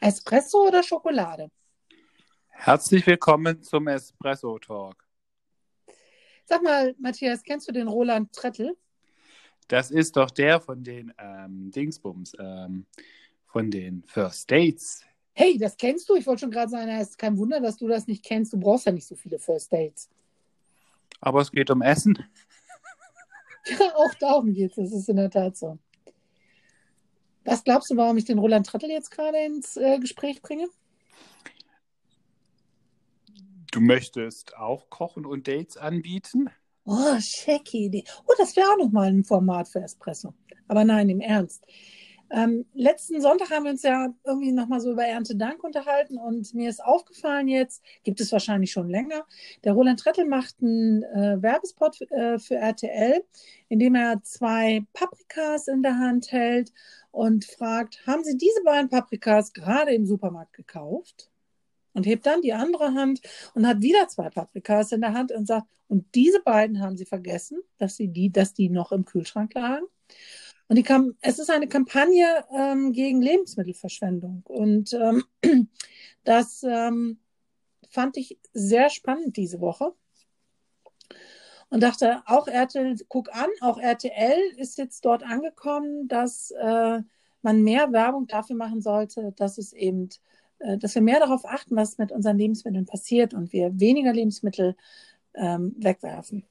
Espresso oder Schokolade? Herzlich willkommen zum Espresso Talk. Sag mal, Matthias, kennst du den Roland Trettel? Das ist doch der von den ähm, Dingsbums, ähm, von den First Dates. Hey, das kennst du? Ich wollte schon gerade sagen, es ist kein Wunder, dass du das nicht kennst. Du brauchst ja nicht so viele First Dates. Aber es geht um Essen. Ja, auch darum geht es. Das ist in der Tat so. Was glaubst du, warum ich den Roland Trettel jetzt gerade ins äh, Gespräch bringe? Du möchtest auch Kochen und Dates anbieten? Oh, schicke Idee. Oh, das wäre auch nochmal ein Format für Espresso. Aber nein, im Ernst. Ähm, letzten Sonntag haben wir uns ja irgendwie nochmal so über Erntedank unterhalten und mir ist aufgefallen jetzt, gibt es wahrscheinlich schon länger, der Roland Trettel macht einen äh, Werbespot äh, für RTL, in dem er zwei Paprikas in der Hand hält und fragt, haben Sie diese beiden Paprikas gerade im Supermarkt gekauft? Und hebt dann die andere Hand und hat wieder zwei Paprikas in der Hand und sagt, und diese beiden haben Sie vergessen, dass sie die, dass die noch im Kühlschrank lagen? Und die kam, es ist eine Kampagne ähm, gegen Lebensmittelverschwendung. Und ähm, das ähm, fand ich sehr spannend diese Woche. Und dachte, auch RTL, guck an, auch RTL ist jetzt dort angekommen, dass äh, man mehr Werbung dafür machen sollte, dass es eben, äh, dass wir mehr darauf achten, was mit unseren Lebensmitteln passiert und wir weniger Lebensmittel ähm, wegwerfen.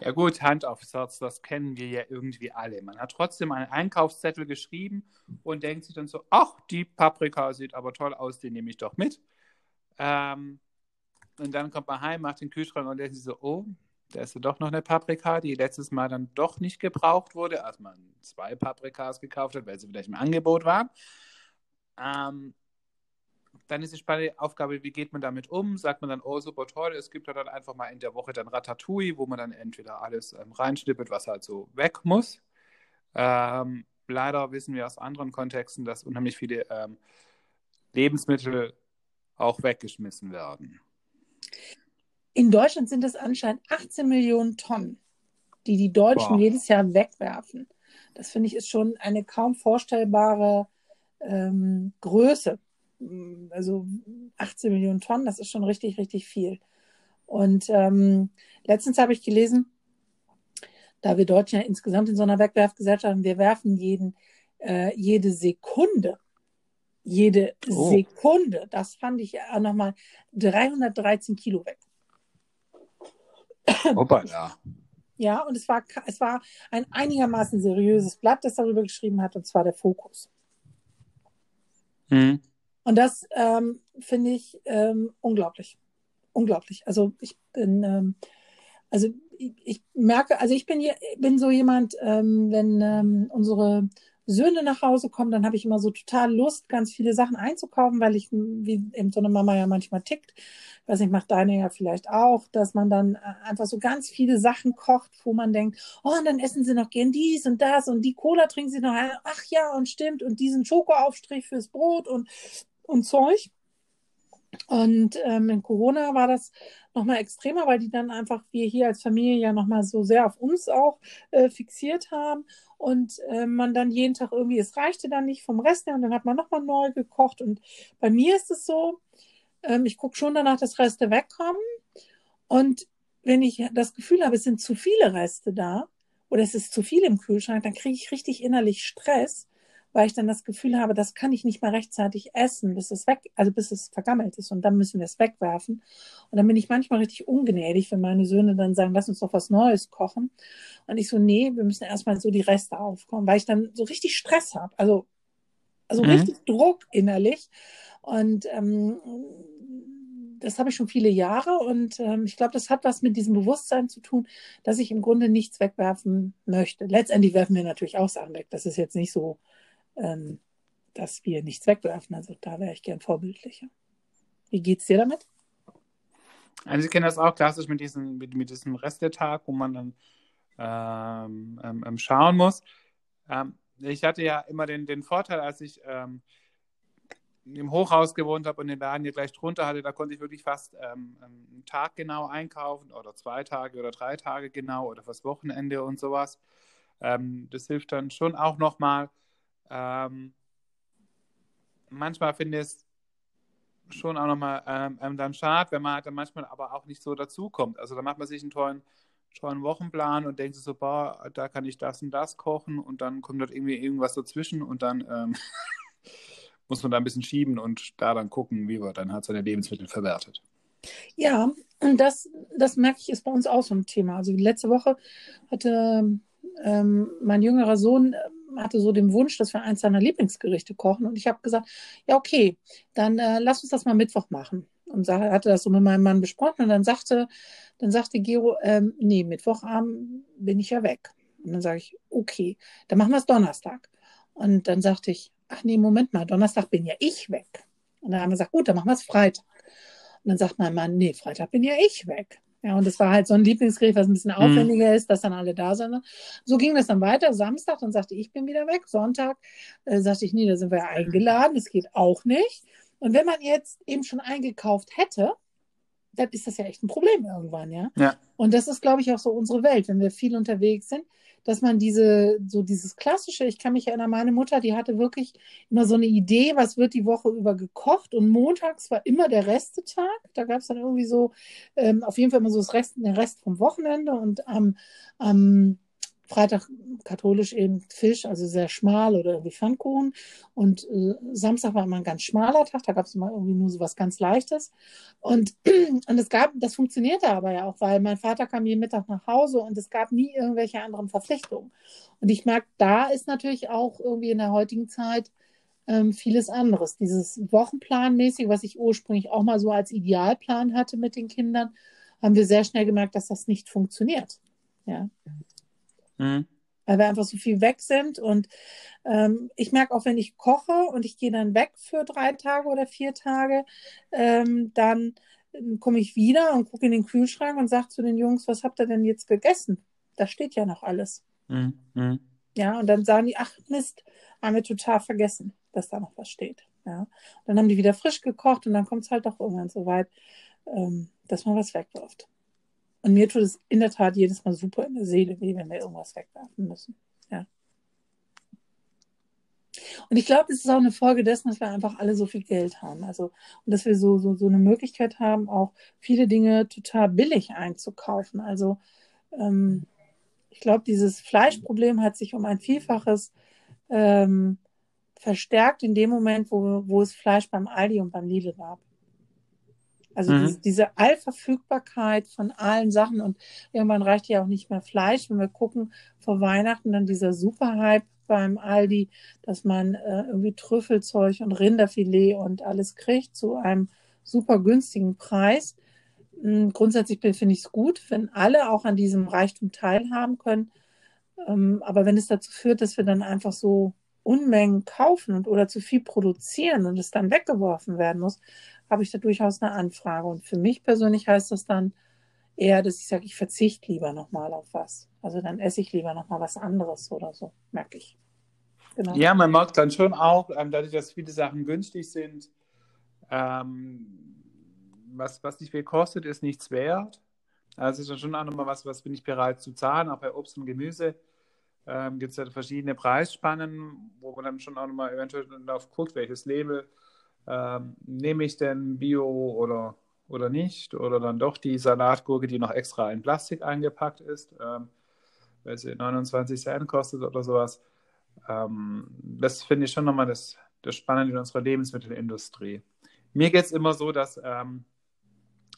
Ja gut, Hand aufs Herz, das kennen wir ja irgendwie alle. Man hat trotzdem einen Einkaufszettel geschrieben und denkt sich dann so, ach, die Paprika sieht aber toll aus, die nehme ich doch mit. Ähm, und dann kommt man heim, macht den Kühlschrank und denkt sich so, oh, da ist ja doch noch eine Paprika, die letztes Mal dann doch nicht gebraucht wurde, als man zwei Paprikas gekauft hat, weil sie vielleicht im Angebot waren. Ähm, dann ist die spannende Aufgabe, wie geht man damit um? Sagt man dann, oh, super toll, es gibt ja dann einfach mal in der Woche dann Ratatouille, wo man dann entweder alles ähm, reinschnippelt, was halt so weg muss. Ähm, leider wissen wir aus anderen Kontexten, dass unheimlich viele ähm, Lebensmittel auch weggeschmissen werden. In Deutschland sind es anscheinend 18 Millionen Tonnen, die die Deutschen wow. jedes Jahr wegwerfen. Das finde ich ist schon eine kaum vorstellbare ähm, Größe also 18 Millionen Tonnen, das ist schon richtig, richtig viel. Und ähm, letztens habe ich gelesen, da wir Deutschen ja insgesamt in so einer Wegwerfgesellschaft haben, wir werfen jeden, äh, jede Sekunde, jede oh. Sekunde, das fand ich ja nochmal 313 Kilo weg. Hoppala. Ja, und es war, es war ein einigermaßen seriöses Blatt, das darüber geschrieben hat, und zwar der Fokus. Mhm. Und das ähm, finde ich ähm, unglaublich. Unglaublich. Also ich bin, ähm, also ich, ich, merke, also ich bin, hier, bin so jemand, ähm, wenn ähm, unsere Söhne nach Hause kommen, dann habe ich immer so total Lust, ganz viele Sachen einzukaufen, weil ich, wie eben so eine Mama ja manchmal tickt, weiß nicht, macht deine ja vielleicht auch, dass man dann äh, einfach so ganz viele Sachen kocht, wo man denkt, oh, und dann essen sie noch gern dies und das und die Cola trinken sie noch, ach ja, und stimmt, und diesen Schokoaufstrich fürs Brot und und Zeug. Und ähm, in Corona war das nochmal extremer, weil die dann einfach wir hier als Familie ja nochmal so sehr auf uns auch äh, fixiert haben und äh, man dann jeden Tag irgendwie, es reichte dann nicht vom Rest her und dann hat man nochmal neu gekocht. Und bei mir ist es so, ähm, ich gucke schon danach, dass Reste wegkommen. Und wenn ich das Gefühl habe, es sind zu viele Reste da oder es ist zu viel im Kühlschrank, dann kriege ich richtig innerlich Stress weil ich dann das Gefühl habe, das kann ich nicht mal rechtzeitig essen, bis es weg, also bis es vergammelt ist und dann müssen wir es wegwerfen. Und dann bin ich manchmal richtig ungnädig, wenn meine Söhne dann sagen, lass uns doch was Neues kochen. Und ich so, nee, wir müssen erstmal so die Reste aufkommen, weil ich dann so richtig Stress habe, also, also mhm. richtig Druck innerlich. Und ähm, das habe ich schon viele Jahre und ähm, ich glaube, das hat was mit diesem Bewusstsein zu tun, dass ich im Grunde nichts wegwerfen möchte. Letztendlich werfen wir natürlich auch Sachen weg. Das ist jetzt nicht so, ähm, dass wir nichts wegwerfen. Also da wäre ich gern vorbildlicher. Wie geht's dir damit? Also ich kenne das auch klassisch mit diesem, mit, mit diesem Restetag, wo man dann ähm, ähm, ähm, schauen muss. Ähm, ich hatte ja immer den, den Vorteil, als ich ähm, im Hochhaus gewohnt habe und den Laden hier gleich drunter hatte, da konnte ich wirklich fast ähm, einen Tag genau einkaufen oder zwei Tage oder drei Tage genau oder fürs Wochenende und sowas. das hilft dann schon auch nochmal, ähm, manchmal finde ich es schon auch nochmal ähm, ähm, dann schade, wenn man halt dann manchmal aber auch nicht so dazukommt. Also da macht man sich einen tollen, tollen Wochenplan und denkt sich so, boah, da kann ich das und das kochen und dann kommt dort irgendwie irgendwas dazwischen und dann ähm, muss man da ein bisschen schieben und da dann gucken, wie man dann halt seine Lebensmittel verwertet. Ja, und das, das merke ich, ist bei uns auch so ein Thema. Also letzte Woche hatte ähm, mein jüngerer Sohn hatte so den Wunsch, dass wir eins seiner Lieblingsgerichte kochen. Und ich habe gesagt, ja, okay, dann äh, lass uns das mal Mittwoch machen. Und sah, hatte das so mit meinem Mann besprochen. Und dann sagte, dann sagte Gero, ähm, nee, Mittwochabend bin ich ja weg. Und dann sage ich, okay, dann machen wir es Donnerstag. Und dann sagte ich, ach nee, Moment mal, Donnerstag bin ja ich weg. Und dann haben wir gesagt, gut, dann machen wir es Freitag. Und dann sagt mein Mann, nee, Freitag bin ja ich weg. Ja, und das war halt so ein Lieblingsgericht, was ein bisschen mhm. aufwendiger mhm. ist, dass dann alle da sind. So ging das dann weiter. Samstag, dann sagte ich, bin wieder weg. Sonntag äh, sagte ich, nee, da sind wir ja eingeladen. Das geht auch nicht. Und wenn man jetzt eben schon eingekauft hätte, dann ist das ja echt ein Problem irgendwann, ja. ja. Und das ist, glaube ich, auch so unsere Welt, wenn wir viel unterwegs sind, dass man diese, so dieses klassische, ich kann mich erinnern, meine Mutter, die hatte wirklich immer so eine Idee, was wird die Woche über gekocht und montags war immer der Restetag. Da gab es dann irgendwie so, ähm, auf jeden Fall immer so das Rest, den Rest vom Wochenende und am, am Freitag katholisch eben Fisch, also sehr schmal oder irgendwie Pfannkuchen. Und äh, Samstag war immer ein ganz schmaler Tag, da gab es immer irgendwie nur so was ganz Leichtes. Und, und es gab, das funktionierte aber ja auch, weil mein Vater kam jeden Mittag nach Hause und es gab nie irgendwelche anderen Verpflichtungen. Und ich merke, da ist natürlich auch irgendwie in der heutigen Zeit ähm, vieles anderes. Dieses Wochenplanmäßig, was ich ursprünglich auch mal so als Idealplan hatte mit den Kindern, haben wir sehr schnell gemerkt, dass das nicht funktioniert. Ja. Mhm. Weil wir einfach so viel weg sind. Und ähm, ich merke auch, wenn ich koche und ich gehe dann weg für drei Tage oder vier Tage, ähm, dann komme ich wieder und gucke in den Kühlschrank und sage zu den Jungs, was habt ihr denn jetzt gegessen? Da steht ja noch alles. Mhm. Ja, und dann sagen die, ach Mist, haben wir total vergessen, dass da noch was steht. Ja. Dann haben die wieder frisch gekocht und dann kommt es halt auch irgendwann so weit, ähm, dass man was wegwirft. Und mir tut es in der Tat jedes Mal super in der Seele weh, wenn wir irgendwas wegwerfen müssen. Ja. Und ich glaube, es ist auch eine Folge dessen, dass wir einfach alle so viel Geld haben. Also, und dass wir so, so, so eine Möglichkeit haben, auch viele Dinge total billig einzukaufen. Also, ähm, ich glaube, dieses Fleischproblem hat sich um ein Vielfaches ähm, verstärkt in dem Moment, wo, wo es Fleisch beim Aldi und beim Lidl gab. Also mhm. diese, diese Allverfügbarkeit von allen Sachen und irgendwann reicht ja auch nicht mehr Fleisch. Wenn wir gucken, vor Weihnachten dann dieser Superhype beim Aldi, dass man äh, irgendwie Trüffelzeug und Rinderfilet und alles kriegt zu einem super günstigen Preis. Hm, grundsätzlich finde ich es gut, wenn alle auch an diesem Reichtum teilhaben können. Ähm, aber wenn es dazu führt, dass wir dann einfach so Unmengen kaufen und oder zu viel produzieren und es dann weggeworfen werden muss, habe ich da durchaus eine Anfrage. Und für mich persönlich heißt das dann eher, dass ich sage, ich verzichte lieber nochmal auf was. Also dann esse ich lieber nochmal was anderes oder so, merke ich. Genau. Ja, man merkt dann schon auch, ähm, dadurch, dass viele Sachen günstig sind, ähm, was, was nicht viel kostet, ist nichts wert. Also ist dann schon auch nochmal was, was bin ich bereit zu zahlen. Auch bei Obst und Gemüse ähm, gibt es ja verschiedene Preisspannen, wo man dann schon auch nochmal eventuell darauf guckt, welches Label ähm, nehme ich denn Bio oder, oder nicht? Oder dann doch die Salatgurke, die noch extra in Plastik eingepackt ist, ähm, weil sie 29 Cent kostet oder sowas. Ähm, das finde ich schon nochmal das, das Spannende in unserer Lebensmittelindustrie. Mir geht es immer so, dass ähm,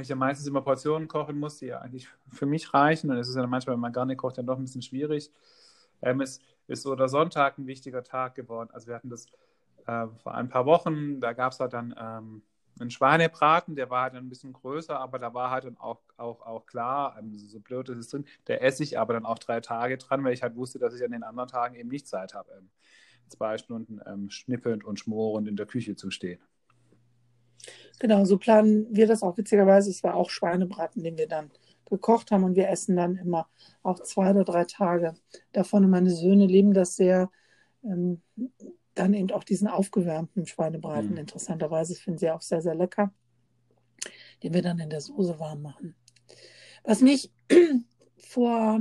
ich ja meistens immer Portionen kochen muss, die ja eigentlich für mich reichen. Und es ist ja manchmal, wenn man gar nicht kocht, dann doch ein bisschen schwierig. Ähm, es ist so der Sonntag ein wichtiger Tag geworden. Also wir hatten das äh, vor ein paar Wochen, da gab es halt dann ähm, einen Schweinebraten, der war halt ein bisschen größer, aber da war halt dann auch, auch, auch klar, ähm, so blöd ist es drin, der esse ich aber dann auch drei Tage dran, weil ich halt wusste, dass ich an den anderen Tagen eben nicht Zeit habe, ähm, zwei Stunden ähm, schnippelnd und schmorend in der Küche zu stehen. Genau, so planen wir das auch witzigerweise. Es war auch Schweinebraten, den wir dann gekocht haben und wir essen dann immer auch zwei oder drei Tage davon. Und meine Söhne leben das sehr. Ähm, dann eben auch diesen aufgewärmten Schweinebraten. Mhm. Interessanterweise finden sie auch sehr, sehr lecker, den wir dann in der Soße warm machen. Was mich vor,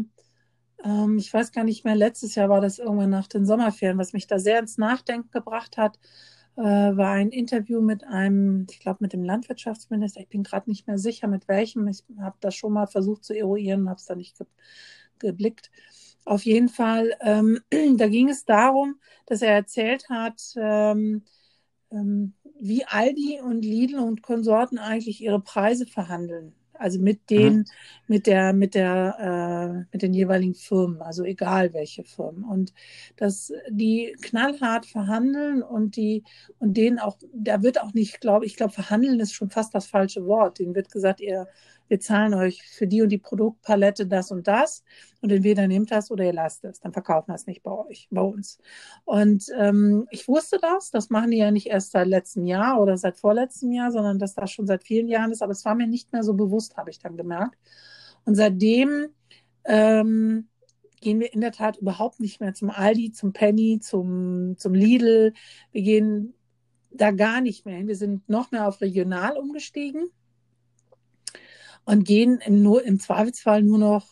ähm, ich weiß gar nicht mehr, letztes Jahr war das irgendwann nach den Sommerferien, was mich da sehr ins Nachdenken gebracht hat, äh, war ein Interview mit einem, ich glaube mit dem Landwirtschaftsminister, ich bin gerade nicht mehr sicher mit welchem, ich habe das schon mal versucht zu eruieren, habe es da nicht ge geblickt. Auf jeden Fall, ähm, da ging es darum, dass er erzählt hat, ähm, ähm, wie Aldi und Lidl und Konsorten eigentlich ihre Preise verhandeln. Also mit den, mhm. mit der, mit der, äh, mit den jeweiligen Firmen, also egal welche Firmen. Und dass die knallhart verhandeln und die, und denen auch, da wird auch nicht, glaube ich, glaube, verhandeln ist schon fast das falsche Wort. Denen wird gesagt, ihr, wir zahlen euch für die und die Produktpalette das und das und entweder nehmt das oder ihr lasst es, dann verkaufen wir es nicht bei euch, bei uns. Und ähm, ich wusste das, das machen die ja nicht erst seit letztem Jahr oder seit vorletztem Jahr, sondern dass das schon seit vielen Jahren ist, aber es war mir nicht mehr so bewusst, habe ich dann gemerkt. Und seitdem ähm, gehen wir in der Tat überhaupt nicht mehr zum Aldi, zum Penny, zum, zum Lidl. Wir gehen da gar nicht mehr hin. Wir sind noch mehr auf regional umgestiegen und gehen im, nur, im Zweifelsfall nur noch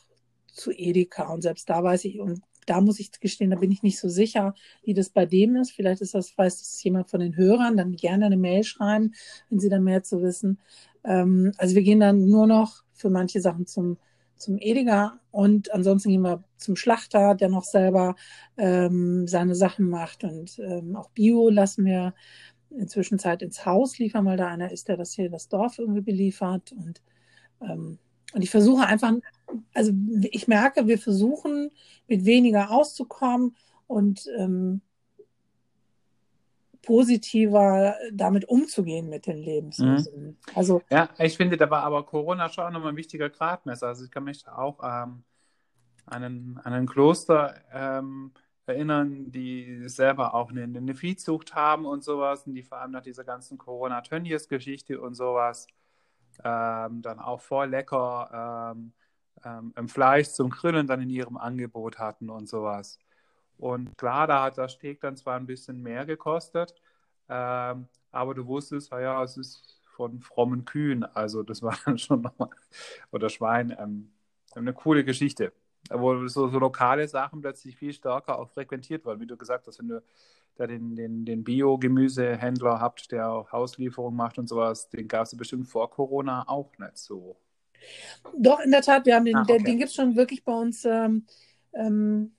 zu Edeka. Und selbst da weiß ich, und da muss ich gestehen, da bin ich nicht so sicher, wie das bei dem ist. Vielleicht ist das, weiß das jemand von den Hörern, dann gerne eine Mail schreiben, wenn sie da mehr zu wissen. Ähm, also wir gehen dann nur noch für manche Sachen zum, zum Edeka und ansonsten gehen wir zum Schlachter, der noch selber ähm, seine Sachen macht und ähm, auch Bio lassen wir inzwischen Zeit ins Haus liefern, weil da einer ist, der das hier das Dorf irgendwie beliefert und ähm, und ich versuche einfach, also ich merke, wir versuchen mit weniger auszukommen und ähm, positiver damit umzugehen mit den Lebensmitteln. Mhm. Also ja, ich finde, da war aber Corona schon auch nochmal ein wichtiger Gradmesser. Also ich kann mich auch ähm, an, einen, an ein Kloster ähm, erinnern, die selber auch eine, eine Viehzucht haben und sowas und die vor allem nach dieser ganzen Corona-Tönnies-Geschichte und sowas ähm, dann auch voll lecker ähm, ähm, Fleisch zum Grillen dann in ihrem Angebot hatten und sowas. Und klar, da hat das Steak dann zwar ein bisschen mehr gekostet, ähm, aber du wusstest, ja, es ist von frommen Kühen, also das war dann schon nochmal, oder Schwein, ähm, eine coole Geschichte wo so, so lokale Sachen plötzlich viel stärker auch frequentiert werden. Wie du gesagt hast, wenn du da den, den, den Bio-Gemüsehändler habt, der auch Hauslieferung macht und sowas, den gab es bestimmt vor Corona auch nicht so. Doch, in der Tat, wir haben den, ah, okay. den, den gibt es schon wirklich bei uns ähm, ähm,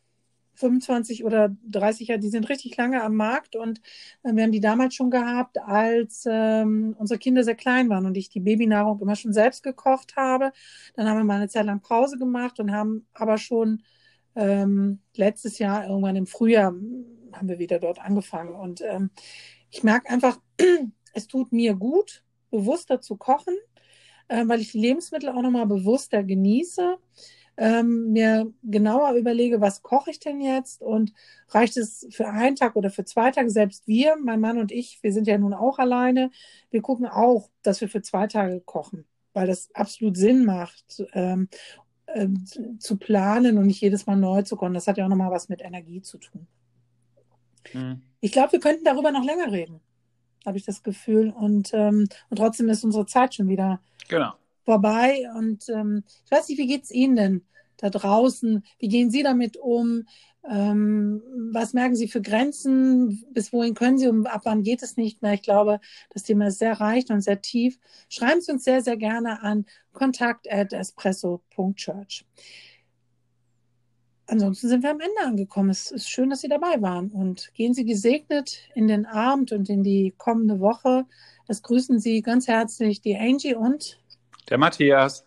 25 oder 30 Jahre, die sind richtig lange am Markt und äh, wir haben die damals schon gehabt, als ähm, unsere Kinder sehr klein waren und ich die Babynahrung immer schon selbst gekocht habe. Dann haben wir mal eine Zeit lang Pause gemacht und haben aber schon ähm, letztes Jahr irgendwann im Frühjahr haben wir wieder dort angefangen und ähm, ich merke einfach, es tut mir gut, bewusster zu kochen, äh, weil ich die Lebensmittel auch nochmal bewusster genieße ähm, mir genauer überlege, was koche ich denn jetzt und reicht es für einen Tag oder für zwei Tage? Selbst wir, mein Mann und ich, wir sind ja nun auch alleine, wir gucken auch, dass wir für zwei Tage kochen, weil das absolut Sinn macht. Ähm, äh, zu planen und nicht jedes Mal neu zu kochen. Das hat ja auch nochmal was mit Energie zu tun. Mhm. Ich glaube, wir könnten darüber noch länger reden, habe ich das Gefühl. Und, ähm, und trotzdem ist unsere Zeit schon wieder genau. Vorbei. Und ähm, ich weiß nicht, wie geht es Ihnen denn? da draußen? Wie gehen Sie damit um? Ähm, was merken Sie für Grenzen? Bis wohin können Sie und ab wann geht es nicht mehr? Ich glaube, das Thema ist sehr reich und sehr tief. Schreiben Sie uns sehr, sehr gerne an kontakt@espresso.church. Ansonsten sind wir am Ende angekommen. Es ist schön, dass Sie dabei waren und gehen Sie gesegnet in den Abend und in die kommende Woche. Es grüßen Sie ganz herzlich die Angie und der Matthias.